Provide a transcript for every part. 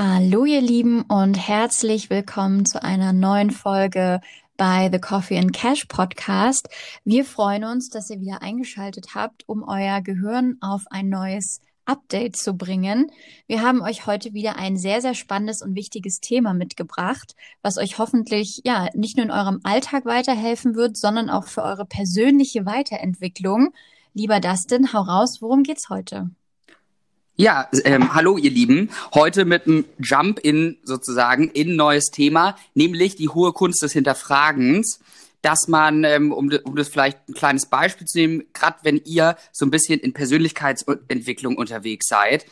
Hallo ihr Lieben und herzlich willkommen zu einer neuen Folge bei The Coffee and Cash Podcast. Wir freuen uns, dass ihr wieder eingeschaltet habt, um euer Gehirn auf ein neues Update zu bringen. Wir haben euch heute wieder ein sehr, sehr spannendes und wichtiges Thema mitgebracht, was euch hoffentlich ja nicht nur in eurem Alltag weiterhelfen wird, sondern auch für eure persönliche Weiterentwicklung. Lieber Dustin, hau raus, worum geht's heute? Ja, ähm, hallo ihr Lieben. Heute mit einem Jump in sozusagen in neues Thema, nämlich die hohe Kunst des Hinterfragens. Dass man, ähm, um, um das vielleicht ein kleines Beispiel zu nehmen, gerade wenn ihr so ein bisschen in Persönlichkeitsentwicklung unterwegs seid,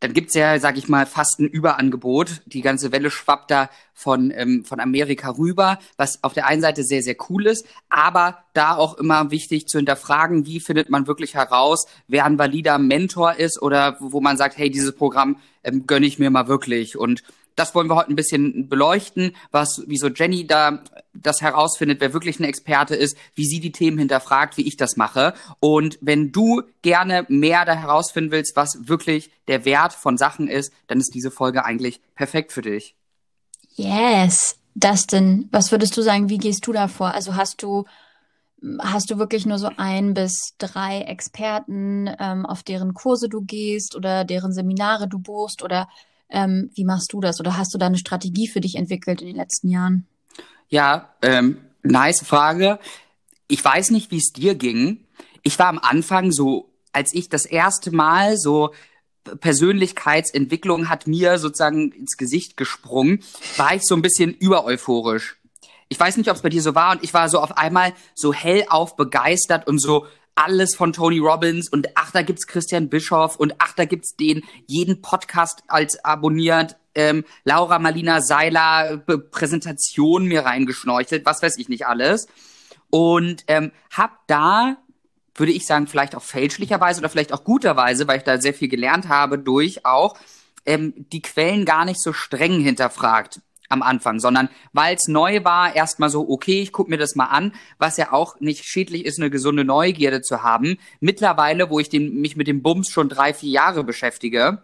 dann gibt's ja, sag ich mal, fast ein Überangebot. Die ganze Welle schwappt da von, ähm, von Amerika rüber, was auf der einen Seite sehr, sehr cool ist, aber da auch immer wichtig zu hinterfragen, wie findet man wirklich heraus, wer ein valider Mentor ist oder wo man sagt, hey, dieses Programm ähm, gönne ich mir mal wirklich. Und das wollen wir heute ein bisschen beleuchten, was, wieso Jenny da das herausfindet, wer wirklich ein Experte ist, wie sie die Themen hinterfragt, wie ich das mache. Und wenn du gerne mehr da herausfinden willst, was wirklich der Wert von Sachen ist, dann ist diese Folge eigentlich perfekt für dich. Yes. Dustin, was würdest du sagen, wie gehst du da vor? Also hast du hast du wirklich nur so ein bis drei Experten, ähm, auf deren Kurse du gehst oder deren Seminare du buchst oder ähm, wie machst du das oder hast du da eine Strategie für dich entwickelt in den letzten Jahren? Ja, ähm, nice Frage. Ich weiß nicht, wie es dir ging. Ich war am Anfang so, als ich das erste Mal so Persönlichkeitsentwicklung hat mir sozusagen ins Gesicht gesprungen, war ich so ein bisschen übereuphorisch. Ich weiß nicht, ob es bei dir so war und ich war so auf einmal so hellauf begeistert und so alles von Tony Robbins und ach, da gibt's Christian Bischoff und ach, da gibt's den jeden Podcast als abonniert. Ähm, Laura Marlina Seiler Präsentation mir reingeschnorchelt, was weiß ich nicht alles. Und ähm, hab da, würde ich sagen, vielleicht auch fälschlicherweise oder vielleicht auch guterweise, weil ich da sehr viel gelernt habe, durch auch ähm, die Quellen gar nicht so streng hinterfragt am Anfang, sondern weil es neu war, erstmal so, okay, ich guck mir das mal an, was ja auch nicht schädlich ist, eine gesunde Neugierde zu haben. Mittlerweile, wo ich den, mich mit dem Bums schon drei, vier Jahre beschäftige,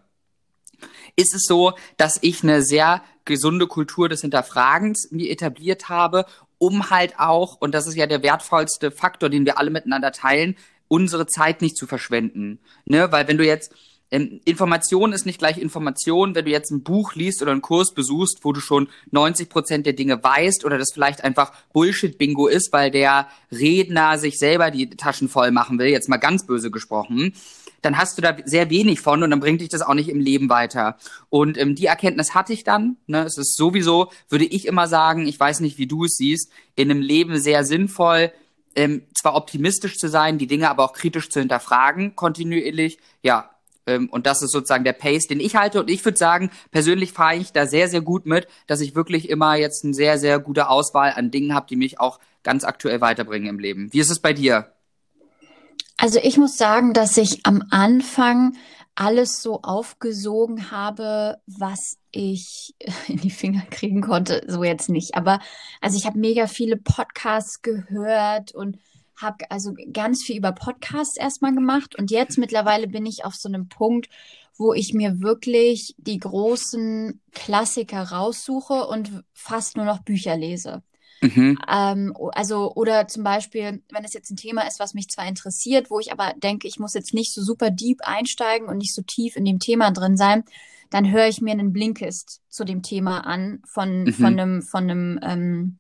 ist es so, dass ich eine sehr gesunde Kultur des Hinterfragens mir etabliert habe, um halt auch, und das ist ja der wertvollste Faktor, den wir alle miteinander teilen, unsere Zeit nicht zu verschwenden. Ne? Weil wenn du jetzt ähm, Information ist nicht gleich Information. Wenn du jetzt ein Buch liest oder einen Kurs besuchst, wo du schon 90 Prozent der Dinge weißt oder das vielleicht einfach Bullshit-Bingo ist, weil der Redner sich selber die Taschen voll machen will, jetzt mal ganz böse gesprochen, dann hast du da sehr wenig von und dann bringt dich das auch nicht im Leben weiter. Und ähm, die Erkenntnis hatte ich dann. Ne? Es ist sowieso, würde ich immer sagen, ich weiß nicht, wie du es siehst, in einem Leben sehr sinnvoll, ähm, zwar optimistisch zu sein, die Dinge aber auch kritisch zu hinterfragen, kontinuierlich. Ja, und das ist sozusagen der Pace, den ich halte. Und ich würde sagen, persönlich fahre ich da sehr, sehr gut mit, dass ich wirklich immer jetzt eine sehr, sehr gute Auswahl an Dingen habe, die mich auch ganz aktuell weiterbringen im Leben. Wie ist es bei dir? Also ich muss sagen, dass ich am Anfang alles so aufgesogen habe, was ich in die Finger kriegen konnte. So jetzt nicht. Aber also ich habe mega viele Podcasts gehört und habe also ganz viel über Podcasts erstmal gemacht und jetzt mittlerweile bin ich auf so einem Punkt, wo ich mir wirklich die großen Klassiker raussuche und fast nur noch Bücher lese. Mhm. Ähm, also, oder zum Beispiel, wenn es jetzt ein Thema ist, was mich zwar interessiert, wo ich aber denke, ich muss jetzt nicht so super deep einsteigen und nicht so tief in dem Thema drin sein, dann höre ich mir einen Blinkist zu dem Thema an von, mhm. von einem, von einem ähm,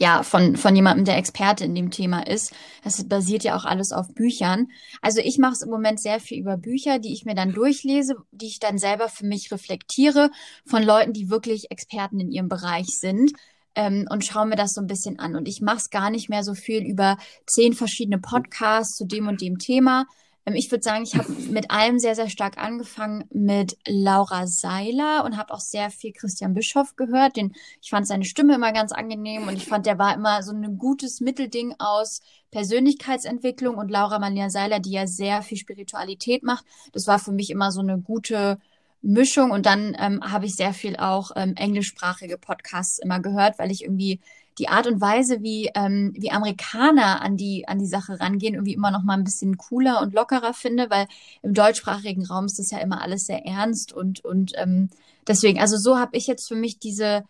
ja, von, von jemandem, der Experte in dem Thema ist. Das basiert ja auch alles auf Büchern. Also ich mache es im Moment sehr viel über Bücher, die ich mir dann durchlese, die ich dann selber für mich reflektiere, von Leuten, die wirklich Experten in ihrem Bereich sind. Ähm, und schaue mir das so ein bisschen an. Und ich mache es gar nicht mehr so viel über zehn verschiedene Podcasts zu dem und dem Thema, ich würde sagen, ich habe mit allem sehr, sehr stark angefangen mit Laura Seiler und habe auch sehr viel Christian Bischoff gehört. Den, ich fand seine Stimme immer ganz angenehm und ich fand, der war immer so ein gutes Mittelding aus Persönlichkeitsentwicklung und Laura Malia Seiler, die ja sehr viel Spiritualität macht. Das war für mich immer so eine gute Mischung und dann ähm, habe ich sehr viel auch ähm, englischsprachige Podcasts immer gehört, weil ich irgendwie die Art und Weise, wie, ähm, wie Amerikaner an die, an die Sache rangehen, irgendwie immer noch mal ein bisschen cooler und lockerer finde, weil im deutschsprachigen Raum ist das ja immer alles sehr ernst und, und ähm, deswegen, also so habe ich jetzt für mich diese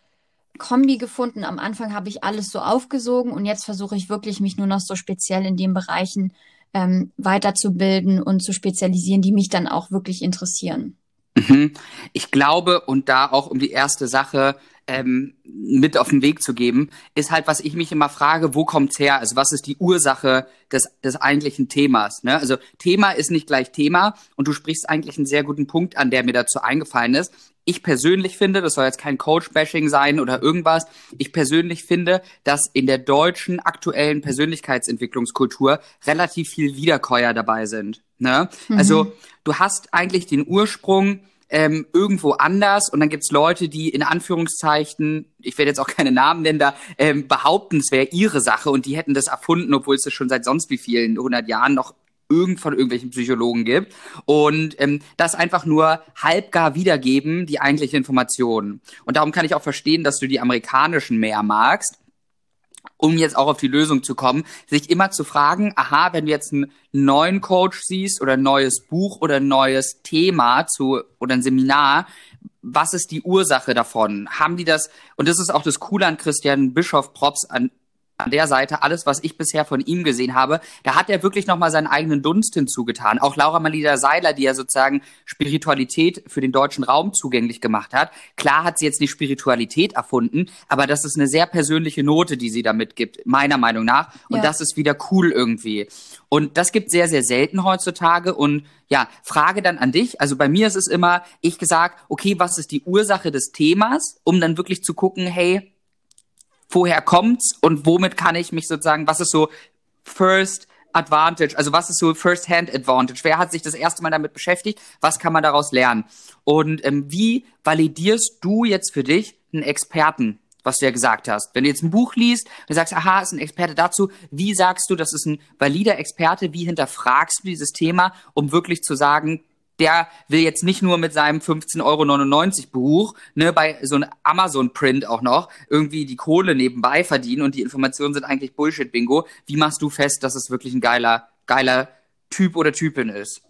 Kombi gefunden. Am Anfang habe ich alles so aufgesogen und jetzt versuche ich wirklich, mich nur noch so speziell in den Bereichen ähm, weiterzubilden und zu spezialisieren, die mich dann auch wirklich interessieren. Mhm. Ich glaube, und da auch um die erste Sache ähm, mit auf den Weg zu geben, ist halt, was ich mich immer frage, wo kommt's her? Also was ist die Ursache des, des eigentlichen Themas? Ne? Also Thema ist nicht gleich Thema und du sprichst eigentlich einen sehr guten Punkt an, der mir dazu eingefallen ist. Ich persönlich finde, das soll jetzt kein Coach-Bashing sein oder irgendwas, ich persönlich finde, dass in der deutschen aktuellen Persönlichkeitsentwicklungskultur relativ viel Wiederkäuer dabei sind. Ne? Mhm. Also du hast eigentlich den Ursprung ähm, irgendwo anders. Und dann gibt's Leute, die in Anführungszeichen, ich werde jetzt auch keine Namen nennen, da ähm, behaupten, es wäre ihre Sache und die hätten das erfunden, obwohl es das schon seit sonst wie vielen hundert Jahren noch irgend von irgendwelchen Psychologen gibt. Und ähm, das einfach nur halbgar wiedergeben, die eigentliche Information. Und darum kann ich auch verstehen, dass du die amerikanischen mehr magst, um jetzt auch auf die Lösung zu kommen, sich immer zu fragen, aha, wenn du jetzt einen neuen Coach siehst oder ein neues Buch oder ein neues Thema zu oder ein Seminar, was ist die Ursache davon? Haben die das, und das ist auch das Coole an Christian Bischof Props an, an der Seite, alles, was ich bisher von ihm gesehen habe, da hat er wirklich nochmal seinen eigenen Dunst hinzugetan. Auch Laura Malida Seiler, die ja sozusagen Spiritualität für den deutschen Raum zugänglich gemacht hat. Klar hat sie jetzt nicht Spiritualität erfunden, aber das ist eine sehr persönliche Note, die sie da mitgibt, meiner Meinung nach. Und ja. das ist wieder cool irgendwie. Und das gibt sehr, sehr selten heutzutage. Und ja, Frage dann an dich. Also bei mir ist es immer, ich gesagt, okay, was ist die Ursache des Themas, um dann wirklich zu gucken, hey, woher kommt's und womit kann ich mich sozusagen, was ist so First Advantage, also was ist so First-Hand Advantage? Wer hat sich das erste Mal damit beschäftigt? Was kann man daraus lernen? Und ähm, wie validierst du jetzt für dich einen Experten, was du ja gesagt hast? Wenn du jetzt ein Buch liest und sagst, aha, ist ein Experte dazu, wie sagst du, das ist ein valider Experte? Wie hinterfragst du dieses Thema, um wirklich zu sagen, der will jetzt nicht nur mit seinem 15,99 Euro Buch, ne, bei so einem Amazon-Print auch noch, irgendwie die Kohle nebenbei verdienen und die Informationen sind eigentlich Bullshit-Bingo. Wie machst du fest, dass es wirklich ein geiler, geiler Typ oder Typin ist?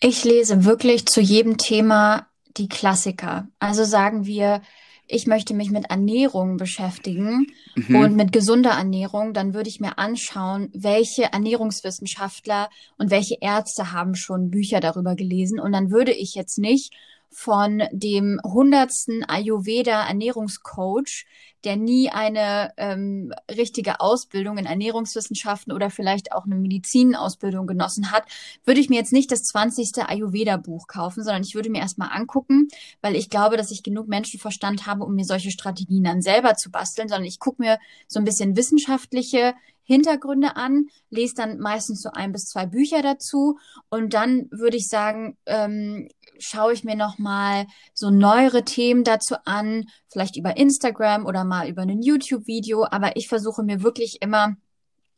Ich lese wirklich zu jedem Thema die Klassiker. Also sagen wir, ich möchte mich mit Ernährung beschäftigen mhm. und mit gesunder Ernährung, dann würde ich mir anschauen, welche Ernährungswissenschaftler und welche Ärzte haben schon Bücher darüber gelesen. Und dann würde ich jetzt nicht von dem hundertsten Ayurveda Ernährungscoach, der nie eine ähm, richtige Ausbildung in Ernährungswissenschaften oder vielleicht auch eine Medizinausbildung genossen hat, würde ich mir jetzt nicht das zwanzigste Ayurveda Buch kaufen, sondern ich würde mir erstmal angucken, weil ich glaube, dass ich genug Menschenverstand habe, um mir solche Strategien dann selber zu basteln, sondern ich gucke mir so ein bisschen wissenschaftliche Hintergründe an, lese dann meistens so ein bis zwei Bücher dazu und dann würde ich sagen, ähm, schaue ich mir noch mal so neuere Themen dazu an, vielleicht über Instagram oder mal über ein YouTube-Video. Aber ich versuche mir wirklich immer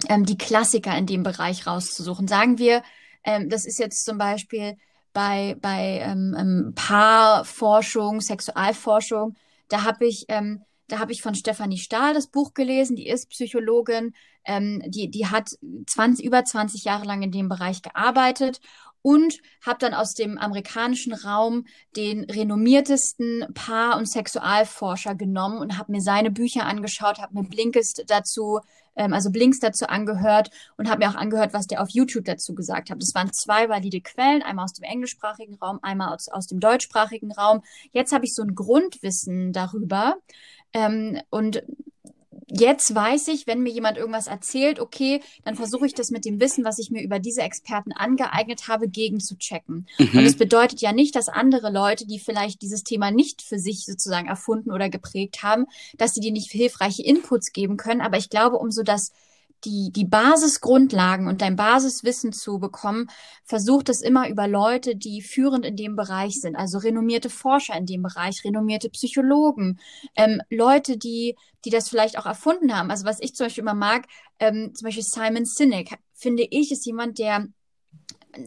ähm, die Klassiker in dem Bereich rauszusuchen. Sagen wir, ähm, das ist jetzt zum Beispiel bei, bei ähm, ähm, Paarforschung, Sexualforschung, da habe ich, ähm, da habe ich von Stefanie Stahl das Buch gelesen, die ist Psychologin, ähm, die, die hat 20, über 20 Jahre lang in dem Bereich gearbeitet und habe dann aus dem amerikanischen Raum den renommiertesten Paar- und Sexualforscher genommen und habe mir seine Bücher angeschaut, habe mir Blinkist dazu, ähm, also Blinks dazu angehört und habe mir auch angehört, was der auf YouTube dazu gesagt hat. Das waren zwei valide Quellen, einmal aus dem englischsprachigen Raum, einmal aus, aus dem deutschsprachigen Raum. Jetzt habe ich so ein Grundwissen darüber. Ähm, und jetzt weiß ich, wenn mir jemand irgendwas erzählt, okay, dann versuche ich das mit dem Wissen, was ich mir über diese Experten angeeignet habe, gegenzuchecken. Mhm. Und es bedeutet ja nicht, dass andere Leute, die vielleicht dieses Thema nicht für sich sozusagen erfunden oder geprägt haben, dass sie dir nicht hilfreiche Inputs geben können. Aber ich glaube, umso das die, die Basisgrundlagen und dein Basiswissen zu bekommen, versucht es immer über Leute, die führend in dem Bereich sind, also renommierte Forscher in dem Bereich, renommierte Psychologen, ähm, Leute, die, die das vielleicht auch erfunden haben. Also was ich zum Beispiel immer mag, ähm, zum Beispiel Simon Sinek, finde ich, ist jemand, der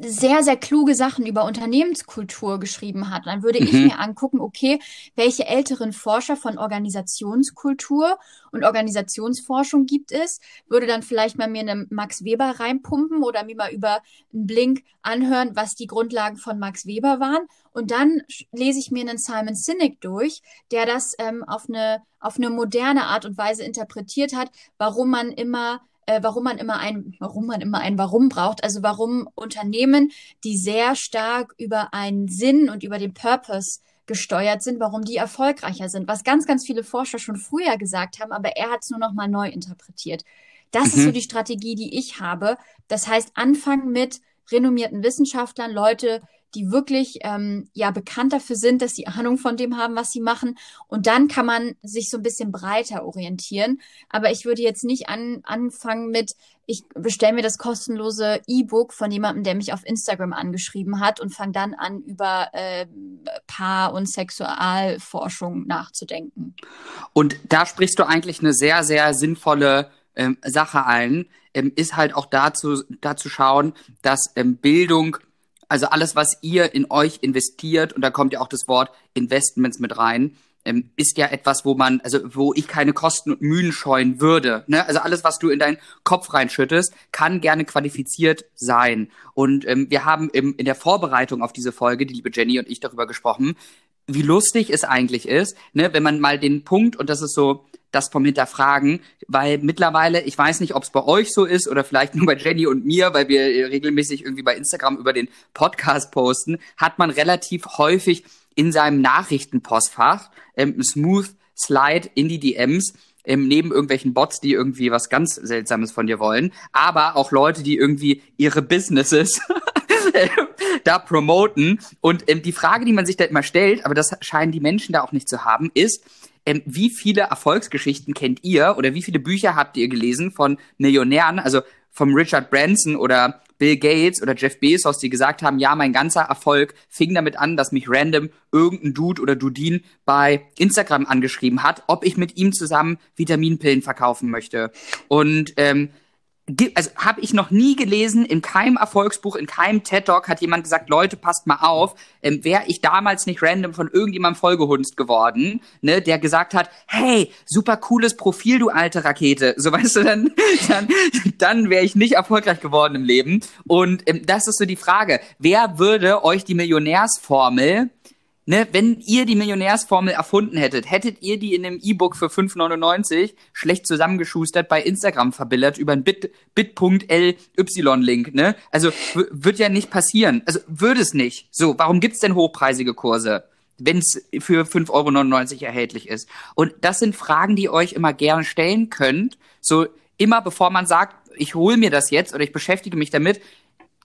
sehr, sehr kluge Sachen über Unternehmenskultur geschrieben hat. Dann würde mhm. ich mir angucken, okay, welche älteren Forscher von Organisationskultur und Organisationsforschung gibt es, würde dann vielleicht mal mir einen Max Weber reinpumpen oder mir mal über einen Blink anhören, was die Grundlagen von Max Weber waren. Und dann lese ich mir einen Simon Sinek durch, der das ähm, auf, eine, auf eine moderne Art und Weise interpretiert hat, warum man immer äh, warum man immer ein, warum man immer ein Warum braucht. Also warum Unternehmen, die sehr stark über einen Sinn und über den Purpose gesteuert sind, warum die erfolgreicher sind. Was ganz, ganz viele Forscher schon früher gesagt haben, aber er hat es nur noch mal neu interpretiert. Das mhm. ist so die Strategie, die ich habe. Das heißt, anfangen mit renommierten Wissenschaftlern, Leute, die wirklich ähm, ja bekannt dafür sind, dass sie Ahnung von dem haben, was sie machen. Und dann kann man sich so ein bisschen breiter orientieren. Aber ich würde jetzt nicht an, anfangen mit, ich bestelle mir das kostenlose E-Book von jemandem, der mich auf Instagram angeschrieben hat und fange dann an, über äh, Paar- und Sexualforschung nachzudenken. Und da sprichst du eigentlich eine sehr, sehr sinnvolle ähm, Sache ein, ähm, ist halt auch dazu, dazu schauen, dass ähm, Bildung also alles, was ihr in euch investiert, und da kommt ja auch das Wort Investments mit rein, ähm, ist ja etwas, wo man, also wo ich keine Kosten und Mühen scheuen würde. Ne? Also alles, was du in deinen Kopf reinschüttest, kann gerne qualifiziert sein. Und ähm, wir haben im, in der Vorbereitung auf diese Folge, die liebe Jenny und ich darüber gesprochen, wie lustig es eigentlich ist, ne, wenn man mal den Punkt, und das ist so das vom Hinterfragen, weil mittlerweile, ich weiß nicht, ob es bei euch so ist oder vielleicht nur bei Jenny und mir, weil wir regelmäßig irgendwie bei Instagram über den Podcast posten, hat man relativ häufig in seinem Nachrichtenpostfach ähm, Smooth Slide in die DMs ähm, neben irgendwelchen Bots, die irgendwie was ganz Seltsames von dir wollen, aber auch Leute, die irgendwie ihre Businesses da promoten. Und ähm, die Frage, die man sich da immer stellt, aber das scheinen die Menschen da auch nicht zu haben, ist, ähm, wie viele Erfolgsgeschichten kennt ihr oder wie viele Bücher habt ihr gelesen von Millionären, also vom Richard Branson oder Bill Gates oder Jeff Bezos, die gesagt haben, ja, mein ganzer Erfolg fing damit an, dass mich random irgendein Dude oder Dudin bei Instagram angeschrieben hat, ob ich mit ihm zusammen Vitaminpillen verkaufen möchte. Und ähm, also habe ich noch nie gelesen, in keinem Erfolgsbuch, in keinem TED Talk hat jemand gesagt, Leute, passt mal auf, ähm, wäre ich damals nicht random von irgendjemandem vollgehunzt geworden, ne, der gesagt hat, hey, super cooles Profil, du alte Rakete. So weißt du, dann, dann, dann wäre ich nicht erfolgreich geworden im Leben. Und ähm, das ist so die Frage, wer würde euch die Millionärsformel Ne, wenn ihr die Millionärsformel erfunden hättet, hättet ihr die in einem E-Book für 5,99 schlecht zusammengeschustert bei Instagram verbillert über einen Bit, Bit.ly-Link, ne? Also wird ja nicht passieren. Also würde es nicht. So, warum gibt's denn hochpreisige Kurse? wenn es für 5,99 Euro erhältlich ist. Und das sind Fragen, die ihr euch immer gerne stellen könnt. So immer bevor man sagt, ich hole mir das jetzt oder ich beschäftige mich damit,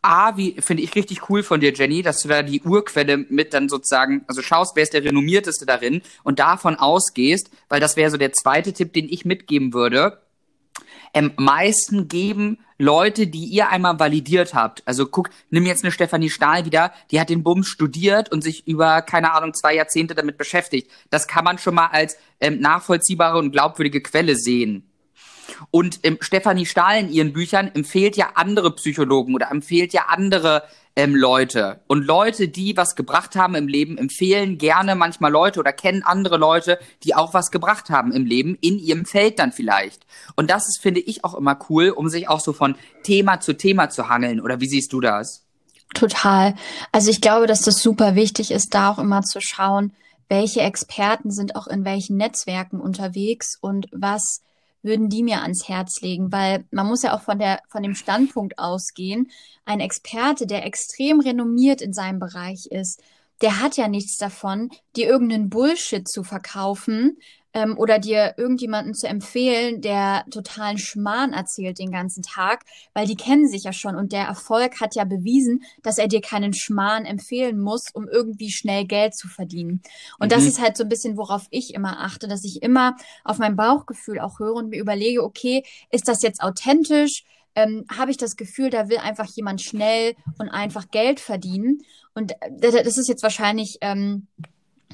A, wie finde ich richtig cool von dir, Jenny, dass du da die Urquelle mit dann sozusagen, also schaust, wer ist der renommierteste darin und davon ausgehst, weil das wäre so der zweite Tipp, den ich mitgeben würde. Am meisten geben Leute, die ihr einmal validiert habt. Also guck, nimm jetzt eine Stefanie Stahl wieder, die hat den Bums studiert und sich über, keine Ahnung, zwei Jahrzehnte damit beschäftigt. Das kann man schon mal als ähm, nachvollziehbare und glaubwürdige Quelle sehen. Und ähm, Stefanie Stahl in ihren Büchern empfiehlt ja andere Psychologen oder empfiehlt ja andere ähm, Leute. Und Leute, die was gebracht haben im Leben, empfehlen gerne manchmal Leute oder kennen andere Leute, die auch was gebracht haben im Leben, in ihrem Feld dann vielleicht. Und das ist, finde ich, auch immer cool, um sich auch so von Thema zu Thema zu hangeln. Oder wie siehst du das? Total. Also ich glaube, dass das super wichtig ist, da auch immer zu schauen, welche Experten sind auch in welchen Netzwerken unterwegs und was würden die mir ans Herz legen, weil man muss ja auch von der, von dem Standpunkt ausgehen. Ein Experte, der extrem renommiert in seinem Bereich ist, der hat ja nichts davon, dir irgendeinen Bullshit zu verkaufen, ähm, oder dir irgendjemanden zu empfehlen, der totalen Schmarrn erzählt den ganzen Tag, weil die kennen sich ja schon und der Erfolg hat ja bewiesen, dass er dir keinen Schmarrn empfehlen muss, um irgendwie schnell Geld zu verdienen. Und mhm. das ist halt so ein bisschen, worauf ich immer achte, dass ich immer auf mein Bauchgefühl auch höre und mir überlege, okay, ist das jetzt authentisch? Ähm, habe ich das Gefühl, da will einfach jemand schnell und einfach Geld verdienen. Und äh, das ist jetzt wahrscheinlich ähm,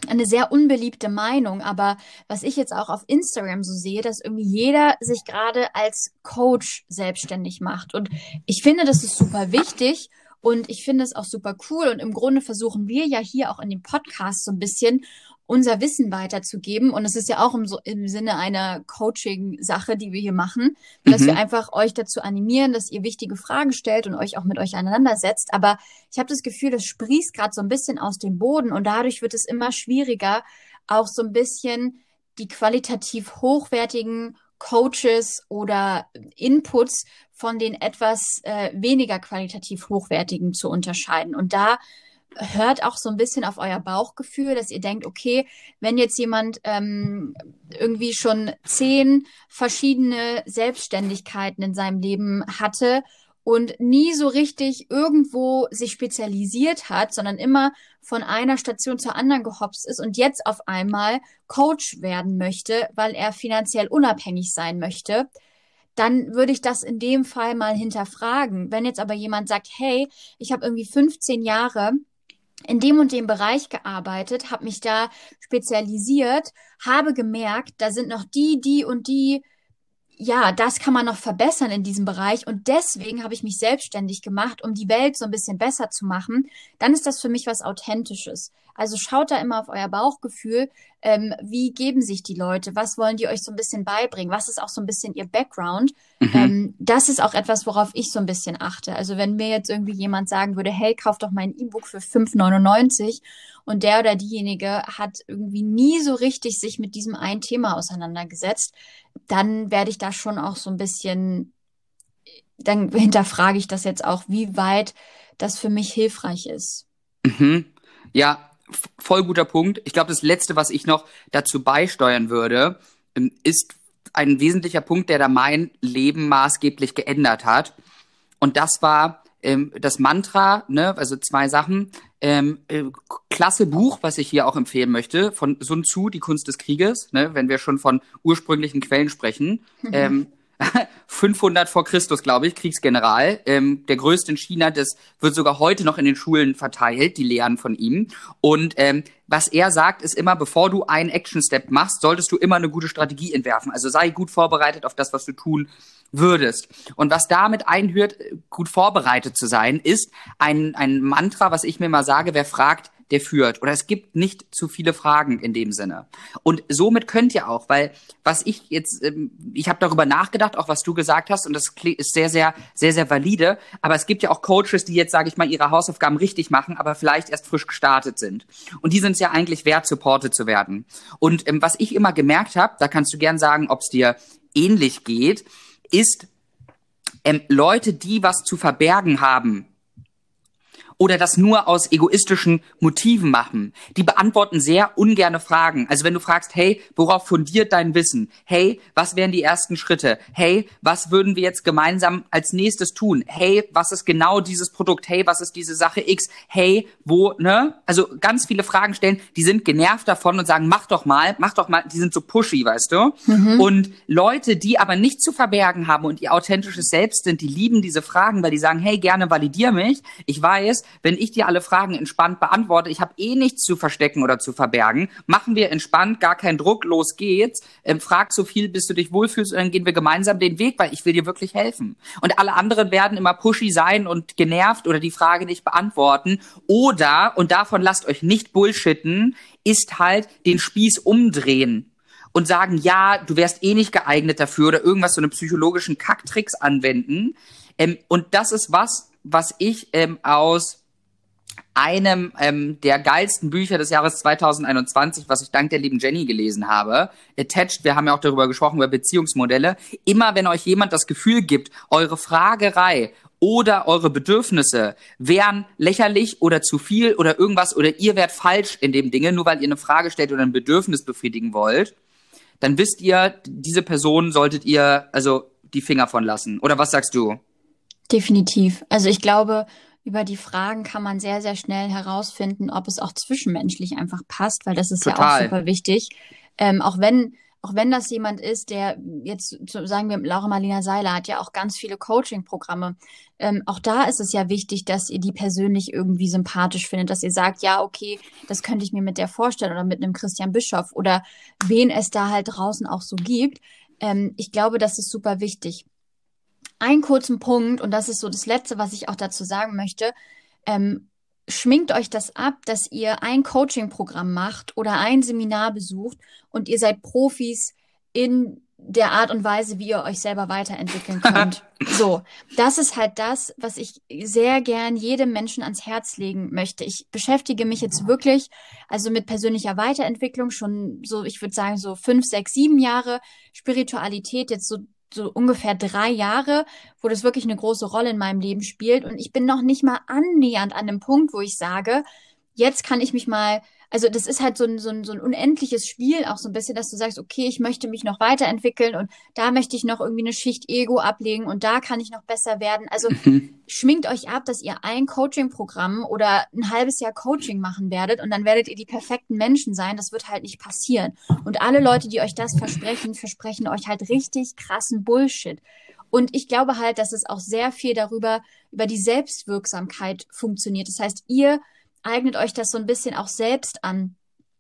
eine sehr unbeliebte Meinung, aber was ich jetzt auch auf Instagram so sehe, dass irgendwie jeder sich gerade als Coach selbstständig macht. Und ich finde, das ist super wichtig. Und ich finde es auch super cool. Und im Grunde versuchen wir ja hier auch in dem Podcast so ein bisschen unser Wissen weiterzugeben. Und es ist ja auch im, so, im Sinne einer Coaching-Sache, die wir hier machen, dass mhm. wir einfach euch dazu animieren, dass ihr wichtige Fragen stellt und euch auch mit euch auseinandersetzt. Aber ich habe das Gefühl, das sprießt gerade so ein bisschen aus dem Boden und dadurch wird es immer schwieriger, auch so ein bisschen die qualitativ hochwertigen Coaches oder Inputs von den etwas äh, weniger qualitativ hochwertigen zu unterscheiden. Und da hört auch so ein bisschen auf euer Bauchgefühl, dass ihr denkt, okay, wenn jetzt jemand ähm, irgendwie schon zehn verschiedene Selbstständigkeiten in seinem Leben hatte und nie so richtig irgendwo sich spezialisiert hat, sondern immer von einer Station zur anderen gehopst ist und jetzt auf einmal Coach werden möchte, weil er finanziell unabhängig sein möchte, dann würde ich das in dem Fall mal hinterfragen. Wenn jetzt aber jemand sagt, hey, ich habe irgendwie 15 Jahre in dem und dem Bereich gearbeitet, habe mich da spezialisiert, habe gemerkt, da sind noch die, die und die ja, das kann man noch verbessern in diesem Bereich und deswegen habe ich mich selbstständig gemacht, um die Welt so ein bisschen besser zu machen, dann ist das für mich was Authentisches. Also schaut da immer auf euer Bauchgefühl, ähm, wie geben sich die Leute, was wollen die euch so ein bisschen beibringen, was ist auch so ein bisschen ihr Background. Mhm. Ähm, das ist auch etwas, worauf ich so ein bisschen achte. Also wenn mir jetzt irgendwie jemand sagen würde, hey, kauf doch mein E-Book für 5,99 und der oder diejenige hat irgendwie nie so richtig sich mit diesem einen Thema auseinandergesetzt, dann werde ich da schon auch so ein bisschen, dann hinterfrage ich das jetzt auch, wie weit das für mich hilfreich ist. Mhm. Ja, voll guter Punkt. Ich glaube, das Letzte, was ich noch dazu beisteuern würde, ähm, ist ein wesentlicher Punkt, der da mein Leben maßgeblich geändert hat. Und das war ähm, das Mantra, ne, also zwei Sachen. Ähm, äh, klasse Buch, was ich hier auch empfehlen möchte, von Sun Tzu, Die Kunst des Krieges, ne, wenn wir schon von ursprünglichen Quellen sprechen. ähm, 500 vor Christus, glaube ich, Kriegsgeneral, ähm, der größte in China. Das wird sogar heute noch in den Schulen verteilt, die Lehren von ihm. Und ähm, was er sagt, ist immer, bevor du einen Action-Step machst, solltest du immer eine gute Strategie entwerfen. Also sei gut vorbereitet auf das, was du tun würdest. Und was damit einhört, gut vorbereitet zu sein, ist ein, ein Mantra, was ich mir mal sage, wer fragt, der führt. Oder es gibt nicht zu viele Fragen in dem Sinne. Und somit könnt ihr auch, weil was ich jetzt, ähm, ich habe darüber nachgedacht, auch was du gesagt hast, und das ist sehr, sehr, sehr, sehr valide. Aber es gibt ja auch Coaches, die jetzt, sage ich mal, ihre Hausaufgaben richtig machen, aber vielleicht erst frisch gestartet sind. Und die sind es ja eigentlich wert, supported zu werden. Und ähm, was ich immer gemerkt habe, da kannst du gern sagen, ob es dir ähnlich geht, ist ähm, Leute, die was zu verbergen haben, oder das nur aus egoistischen Motiven machen. Die beantworten sehr ungerne Fragen. Also wenn du fragst, hey, worauf fundiert dein Wissen? Hey, was wären die ersten Schritte? Hey, was würden wir jetzt gemeinsam als nächstes tun? Hey, was ist genau dieses Produkt? Hey, was ist diese Sache X? Hey, wo, ne? Also ganz viele Fragen stellen, die sind genervt davon und sagen, mach doch mal, mach doch mal, die sind so pushy, weißt du? Mhm. Und Leute, die aber nichts zu verbergen haben und ihr authentisches Selbst sind, die lieben diese Fragen, weil die sagen, hey, gerne validier mich. Ich weiß, wenn ich dir alle Fragen entspannt beantworte, ich habe eh nichts zu verstecken oder zu verbergen, machen wir entspannt, gar keinen Druck, los geht's, ähm, frag so viel, bis du dich wohlfühlst und dann gehen wir gemeinsam den Weg, weil ich will dir wirklich helfen. Und alle anderen werden immer pushy sein und genervt oder die Frage nicht beantworten. Oder, und davon lasst euch nicht bullshitten, ist halt den Spieß umdrehen und sagen, ja, du wärst eh nicht geeignet dafür oder irgendwas so eine psychologischen Kacktricks anwenden. Ähm, und das ist was, was ich ähm, aus einem ähm, der geilsten Bücher des Jahres 2021, was ich dank der lieben Jenny gelesen habe. Attached, wir haben ja auch darüber gesprochen, über Beziehungsmodelle. Immer wenn euch jemand das Gefühl gibt, eure Fragerei oder eure Bedürfnisse wären lächerlich oder zu viel oder irgendwas oder ihr wärt falsch in dem Dinge, nur weil ihr eine Frage stellt oder ein Bedürfnis befriedigen wollt, dann wisst ihr, diese Person solltet ihr also die Finger von lassen. Oder was sagst du? Definitiv. Also ich glaube, über die Fragen kann man sehr, sehr schnell herausfinden, ob es auch zwischenmenschlich einfach passt, weil das ist Total. ja auch super wichtig. Ähm, auch wenn auch wenn das jemand ist, der jetzt, sagen wir, Laura Marlina Seiler hat ja auch ganz viele Coaching-Programme. Ähm, auch da ist es ja wichtig, dass ihr die persönlich irgendwie sympathisch findet, dass ihr sagt, ja, okay, das könnte ich mir mit der vorstellen oder mit einem Christian Bischof oder wen es da halt draußen auch so gibt. Ähm, ich glaube, das ist super wichtig. Einen kurzen Punkt, und das ist so das Letzte, was ich auch dazu sagen möchte. Ähm, schminkt euch das ab, dass ihr ein Coaching-Programm macht oder ein Seminar besucht und ihr seid Profis in der Art und Weise, wie ihr euch selber weiterentwickeln könnt. so, das ist halt das, was ich sehr gern jedem Menschen ans Herz legen möchte. Ich beschäftige mich jetzt wirklich, also mit persönlicher Weiterentwicklung schon so, ich würde sagen, so fünf, sechs, sieben Jahre Spiritualität jetzt so so ungefähr drei Jahre, wo das wirklich eine große Rolle in meinem Leben spielt. Und ich bin noch nicht mal annähernd an dem Punkt, wo ich sage, jetzt kann ich mich mal also das ist halt so ein, so, ein, so ein unendliches Spiel, auch so ein bisschen, dass du sagst, okay, ich möchte mich noch weiterentwickeln und da möchte ich noch irgendwie eine Schicht Ego ablegen und da kann ich noch besser werden. Also mhm. schminkt euch ab, dass ihr ein Coaching-Programm oder ein halbes Jahr Coaching machen werdet und dann werdet ihr die perfekten Menschen sein. Das wird halt nicht passieren. Und alle Leute, die euch das versprechen, versprechen euch halt richtig krassen Bullshit. Und ich glaube halt, dass es auch sehr viel darüber, über die Selbstwirksamkeit funktioniert. Das heißt, ihr eignet euch das so ein bisschen auch selbst an.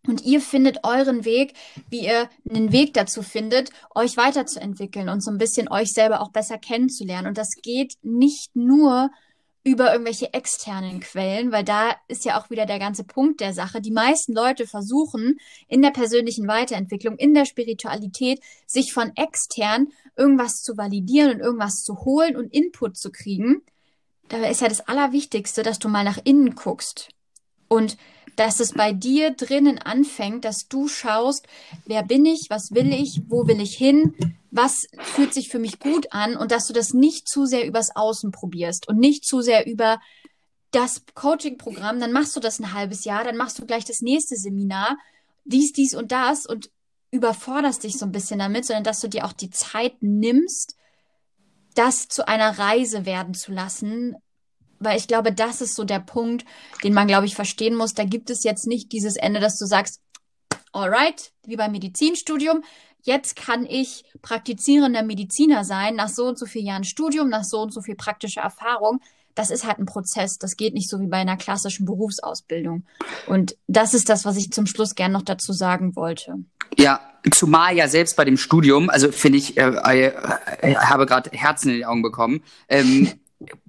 Und ihr findet euren Weg, wie ihr einen Weg dazu findet, euch weiterzuentwickeln und so ein bisschen euch selber auch besser kennenzulernen. Und das geht nicht nur über irgendwelche externen Quellen, weil da ist ja auch wieder der ganze Punkt der Sache. Die meisten Leute versuchen in der persönlichen Weiterentwicklung, in der Spiritualität, sich von extern irgendwas zu validieren und irgendwas zu holen und Input zu kriegen. Da ist ja das Allerwichtigste, dass du mal nach innen guckst. Und dass es bei dir drinnen anfängt, dass du schaust, wer bin ich, was will ich, wo will ich hin, was fühlt sich für mich gut an und dass du das nicht zu sehr übers Außen probierst und nicht zu sehr über das Coaching-Programm, dann machst du das ein halbes Jahr, dann machst du gleich das nächste Seminar, dies, dies und das und überforderst dich so ein bisschen damit, sondern dass du dir auch die Zeit nimmst, das zu einer Reise werden zu lassen, weil ich glaube, das ist so der Punkt, den man, glaube ich, verstehen muss. Da gibt es jetzt nicht dieses Ende, dass du sagst, alright, wie beim Medizinstudium, jetzt kann ich praktizierender Mediziner sein, nach so und so vielen Jahren Studium, nach so und so viel praktischer Erfahrung. Das ist halt ein Prozess. Das geht nicht so wie bei einer klassischen Berufsausbildung. Und das ist das, was ich zum Schluss gern noch dazu sagen wollte. Ja, zumal ja selbst bei dem Studium, also finde ich, äh, äh, äh habe gerade Herzen in die Augen bekommen. Ähm,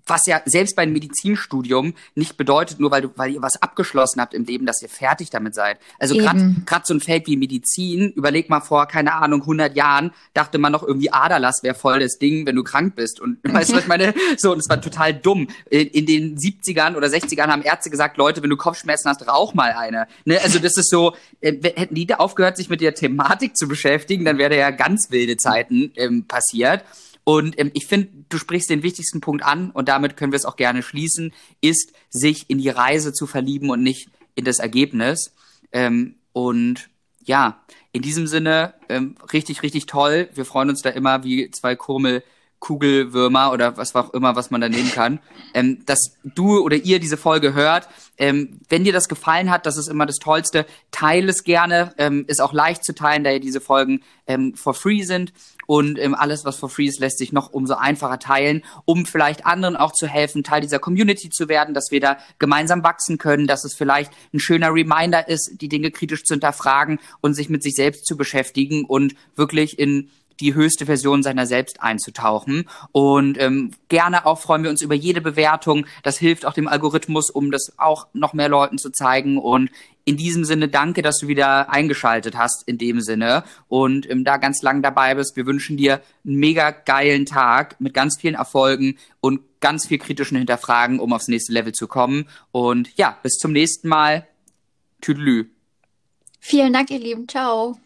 was ja selbst beim Medizinstudium nicht bedeutet, nur weil du, weil ihr was abgeschlossen habt im Leben, dass ihr fertig damit seid. Also gerade so ein Feld wie Medizin, überleg mal vor, keine Ahnung, 100 Jahren dachte man noch irgendwie Aderlass wäre voll das Ding, wenn du krank bist. Und weißt du, was ich meine? So, und es war total dumm. In, in, den 70ern oder 60ern haben Ärzte gesagt, Leute, wenn du Kopfschmerzen hast, rauch mal eine. Ne? Also das ist so, äh, hätten die da aufgehört, sich mit der Thematik zu beschäftigen, dann wäre ja ganz wilde Zeiten ähm, passiert. Und ähm, ich finde, du sprichst den wichtigsten Punkt an und damit können wir es auch gerne schließen, ist, sich in die Reise zu verlieben und nicht in das Ergebnis. Ähm, und ja, in diesem Sinne, ähm, richtig, richtig toll. Wir freuen uns da immer wie zwei Kurmel Kugelwürmer oder was auch immer, was man da nehmen kann, ähm, dass du oder ihr diese Folge hört. Ähm, wenn dir das gefallen hat, das ist immer das Tollste, teile es gerne. Ähm, ist auch leicht zu teilen, da ja diese Folgen ähm, for free sind. Und ähm, alles, was for free ist, lässt sich noch umso einfacher teilen, um vielleicht anderen auch zu helfen, Teil dieser Community zu werden, dass wir da gemeinsam wachsen können, dass es vielleicht ein schöner Reminder ist, die Dinge kritisch zu hinterfragen und sich mit sich selbst zu beschäftigen und wirklich in die höchste Version seiner selbst einzutauchen. Und ähm, gerne auch freuen wir uns über jede Bewertung. Das hilft auch dem Algorithmus, um das auch noch mehr Leuten zu zeigen. Und in diesem Sinne danke, dass du wieder eingeschaltet hast in dem Sinne und ähm, da ganz lang dabei bist. Wir wünschen dir einen mega geilen Tag mit ganz vielen Erfolgen und ganz viel kritischen Hinterfragen, um aufs nächste Level zu kommen. Und ja, bis zum nächsten Mal. Tüdelü. Vielen Dank, ihr Lieben. Ciao.